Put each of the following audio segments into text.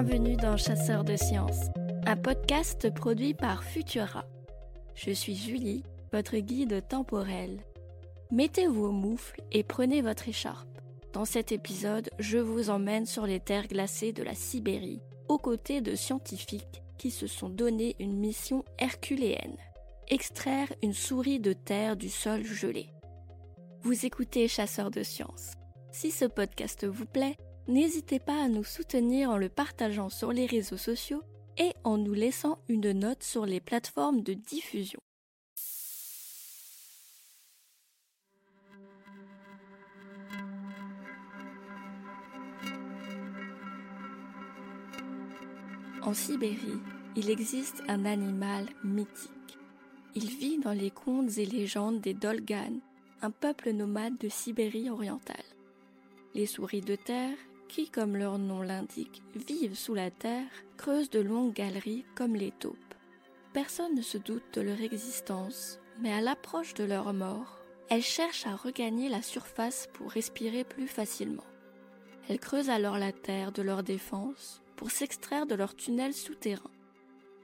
Bienvenue dans Chasseurs de sciences, un podcast produit par Futura. Je suis Julie, votre guide temporel. Mettez vos moufles et prenez votre écharpe. Dans cet épisode, je vous emmène sur les terres glacées de la Sibérie, aux côtés de scientifiques qui se sont donné une mission herculéenne extraire une souris de terre du sol gelé. Vous écoutez Chasseurs de sciences. Si ce podcast vous plaît, n'hésitez pas à nous soutenir en le partageant sur les réseaux sociaux et en nous laissant une note sur les plateformes de diffusion. En Sibérie, il existe un animal mythique. Il vit dans les contes et légendes des Dolganes, un peuple nomade de Sibérie orientale. Les souris de terre, qui, comme leur nom l'indique, vivent sous la terre, creusent de longues galeries comme les taupes. Personne ne se doute de leur existence, mais à l'approche de leur mort, elles cherchent à regagner la surface pour respirer plus facilement. Elles creusent alors la terre de leur défense pour s'extraire de leurs tunnels souterrains.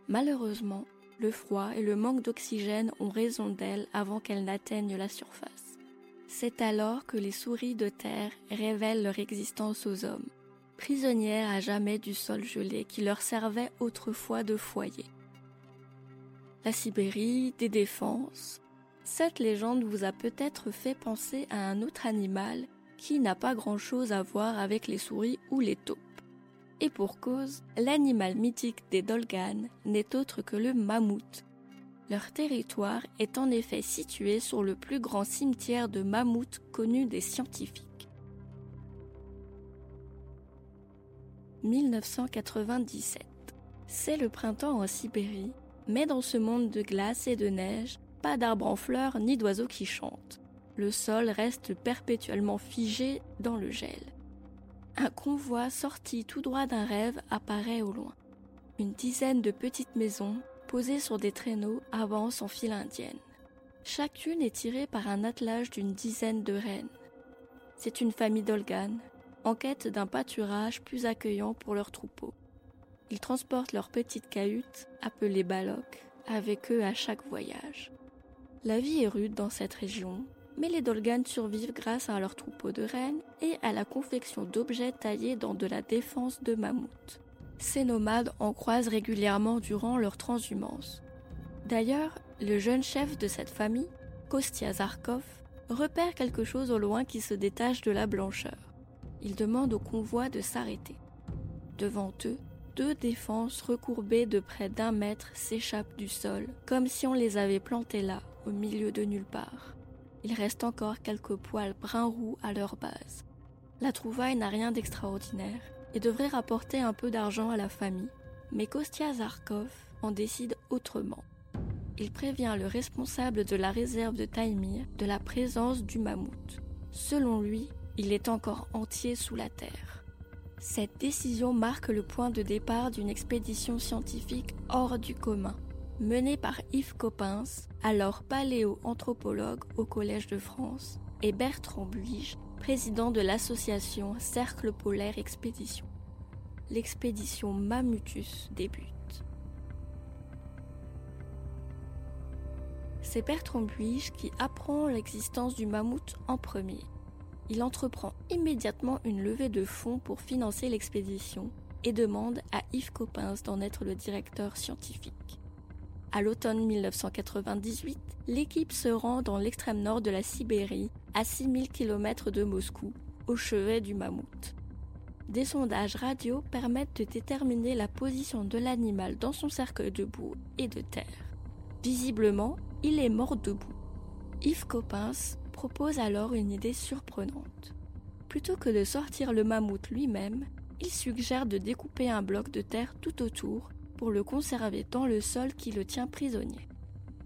Malheureusement, le froid et le manque d'oxygène ont raison d'elles avant qu'elles n'atteignent la surface. C'est alors que les souris de terre révèlent leur existence aux hommes, prisonnières à jamais du sol gelé qui leur servait autrefois de foyer. La Sibérie, des défenses. Cette légende vous a peut-être fait penser à un autre animal qui n'a pas grand-chose à voir avec les souris ou les taupes. Et pour cause, l'animal mythique des Dolganes n'est autre que le mammouth. Leur territoire est en effet situé sur le plus grand cimetière de mammouths connu des scientifiques. 1997. C'est le printemps en Sibérie, mais dans ce monde de glace et de neige, pas d'arbres en fleurs ni d'oiseaux qui chantent. Le sol reste perpétuellement figé dans le gel. Un convoi sorti tout droit d'un rêve apparaît au loin. Une dizaine de petites maisons, posées sur des traîneaux, avancent en file indienne. Chacune est tirée par un attelage d'une dizaine de rennes. C'est une famille d'Olgan, en quête d'un pâturage plus accueillant pour leurs troupeaux. Ils transportent leurs petites cahutes, appelées balocs, avec eux à chaque voyage. La vie est rude dans cette région, mais les Dolganes survivent grâce à leur troupeau de rennes et à la confection d'objets taillés dans de la défense de mammouths. Ces nomades en croisent régulièrement durant leur transhumance. D'ailleurs, le jeune chef de cette famille, Kostia Zarkov, repère quelque chose au loin qui se détache de la blancheur. Il demande au convoi de s'arrêter. Devant eux, deux défenses recourbées de près d'un mètre s'échappent du sol, comme si on les avait plantées là, au milieu de nulle part il reste encore quelques poils brun roux à leur base. La trouvaille n'a rien d'extraordinaire et devrait rapporter un peu d'argent à la famille, mais Kostia Zarkov en décide autrement. Il prévient le responsable de la réserve de Taïmir de la présence du mammouth. Selon lui, il est encore entier sous la terre. Cette décision marque le point de départ d'une expédition scientifique hors du commun mené par Yves Coppens, alors paléoanthropologue au Collège de France, et Bertrand Buige, président de l'association Cercle Polaire Expédition. L'expédition Mammutus débute. C'est Bertrand Buige qui apprend l'existence du mammouth en premier. Il entreprend immédiatement une levée de fonds pour financer l'expédition et demande à Yves Coppens d'en être le directeur scientifique. À l'automne 1998, l'équipe se rend dans l'extrême nord de la Sibérie, à 6000 km de Moscou, au chevet du mammouth. Des sondages radio permettent de déterminer la position de l'animal dans son cercueil de boue et de terre. Visiblement, il est mort debout. Yves Coppens propose alors une idée surprenante. Plutôt que de sortir le mammouth lui-même, il suggère de découper un bloc de terre tout autour pour le conserver dans le sol qui le tient prisonnier.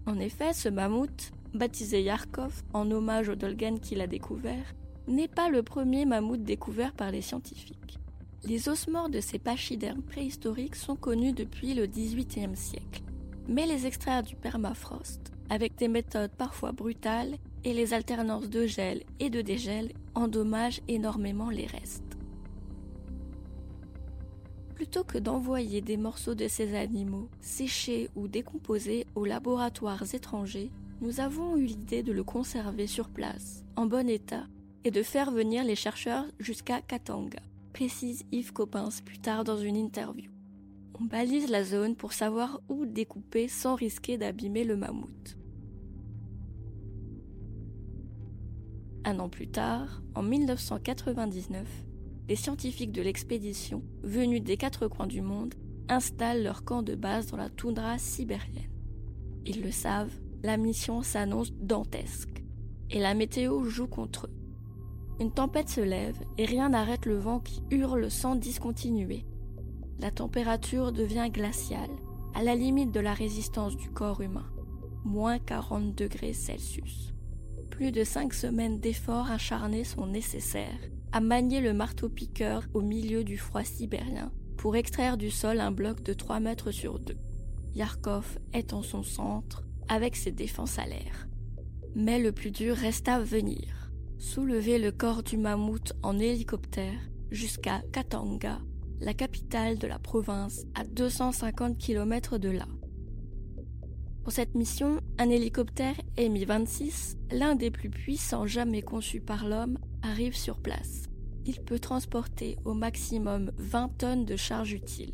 En effet, ce mammouth, baptisé Yarkov en hommage au Dolgan qu'il a découvert, n'est pas le premier mammouth découvert par les scientifiques. Les ossemores de ces pachydermes préhistoriques sont connus depuis le XVIIIe siècle. Mais les extraire du permafrost, avec des méthodes parfois brutales et les alternances de gel et de dégel, endommagent énormément les restes. Plutôt que d'envoyer des morceaux de ces animaux, séchés ou décomposés, aux laboratoires étrangers, nous avons eu l'idée de le conserver sur place, en bon état, et de faire venir les chercheurs jusqu'à Katanga, précise Yves Coppens plus tard dans une interview. On balise la zone pour savoir où découper sans risquer d'abîmer le mammouth. Un an plus tard, en 1999, les scientifiques de l'expédition, venus des quatre coins du monde, installent leur camp de base dans la toundra sibérienne. Ils le savent, la mission s'annonce dantesque, et la météo joue contre eux. Une tempête se lève et rien n'arrête le vent qui hurle sans discontinuer. La température devient glaciale, à la limite de la résistance du corps humain, moins 40 degrés Celsius. Plus de cinq semaines d'efforts acharnés sont nécessaires à manier le marteau-piqueur au milieu du froid sibérien pour extraire du sol un bloc de 3 mètres sur 2. Yarkov est en son centre avec ses défenses à l'air. Mais le plus dur reste à venir. Soulever le corps du mammouth en hélicoptère jusqu'à Katanga, la capitale de la province à 250 km de là. Pour cette mission, un hélicoptère Mi-26, l'un des plus puissants jamais conçus par l'homme, arrive sur place. Il peut transporter au maximum 20 tonnes de charge utile.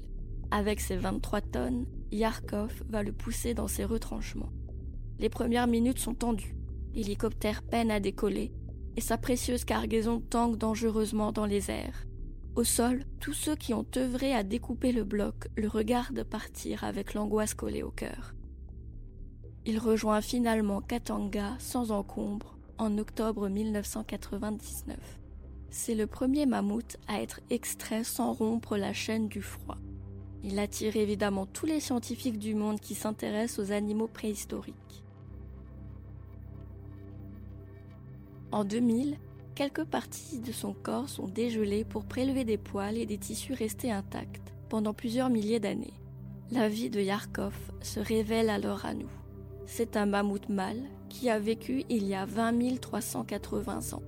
Avec ses 23 tonnes, Yarkov va le pousser dans ses retranchements. Les premières minutes sont tendues. L'hélicoptère peine à décoller et sa précieuse cargaison tangue dangereusement dans les airs. Au sol, tous ceux qui ont œuvré à découper le bloc le regardent partir avec l'angoisse collée au cœur. Il rejoint finalement Katanga sans encombre en octobre 1999. C'est le premier mammouth à être extrait sans rompre la chaîne du froid. Il attire évidemment tous les scientifiques du monde qui s'intéressent aux animaux préhistoriques. En 2000, quelques parties de son corps sont dégelées pour prélever des poils et des tissus restés intacts pendant plusieurs milliers d'années. La vie de Yarkov se révèle alors à nous. C'est un mammouth mâle qui a vécu il y a 20 380 ans.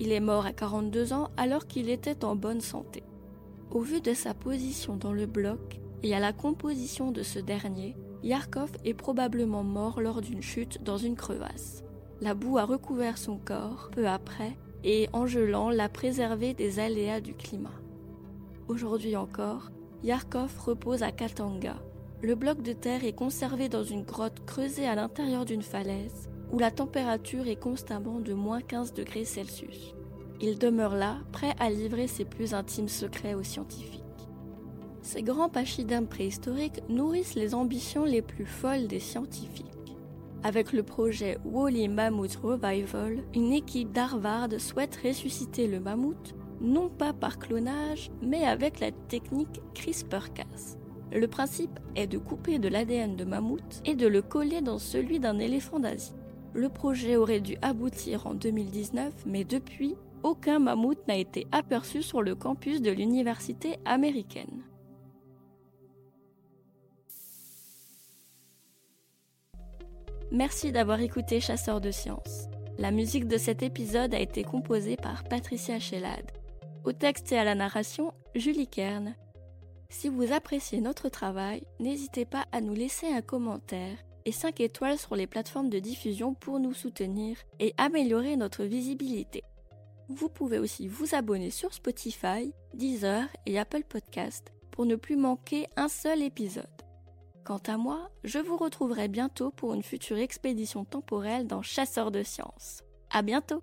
Il est mort à 42 ans alors qu'il était en bonne santé. Au vu de sa position dans le bloc et à la composition de ce dernier, Yarkov est probablement mort lors d'une chute dans une crevasse. La boue a recouvert son corps peu après et en gelant l'a préservé des aléas du climat. Aujourd'hui encore, Yarkov repose à Katanga, le bloc de terre est conservé dans une grotte creusée à l'intérieur d'une falaise où la température est constamment de moins 15 degrés Celsius. Il demeure là, prêt à livrer ses plus intimes secrets aux scientifiques. Ces grands pachydermes préhistoriques nourrissent les ambitions les plus folles des scientifiques. Avec le projet Woolly Mammoth Revival, une équipe d'Harvard souhaite ressusciter le mammouth, non pas par clonage, mais avec la technique CRISPR-Cas. Le principe est de couper de l'ADN de mammouth et de le coller dans celui d'un éléphant d'Asie. Le projet aurait dû aboutir en 2019, mais depuis, aucun mammouth n'a été aperçu sur le campus de l'université américaine. Merci d'avoir écouté Chasseurs de sciences. La musique de cet épisode a été composée par Patricia Shellad. Au texte et à la narration, Julie Kern. Si vous appréciez notre travail, n'hésitez pas à nous laisser un commentaire et 5 étoiles sur les plateformes de diffusion pour nous soutenir et améliorer notre visibilité. Vous pouvez aussi vous abonner sur Spotify, Deezer et Apple Podcast pour ne plus manquer un seul épisode. Quant à moi, je vous retrouverai bientôt pour une future expédition temporelle dans Chasseurs de sciences. À bientôt!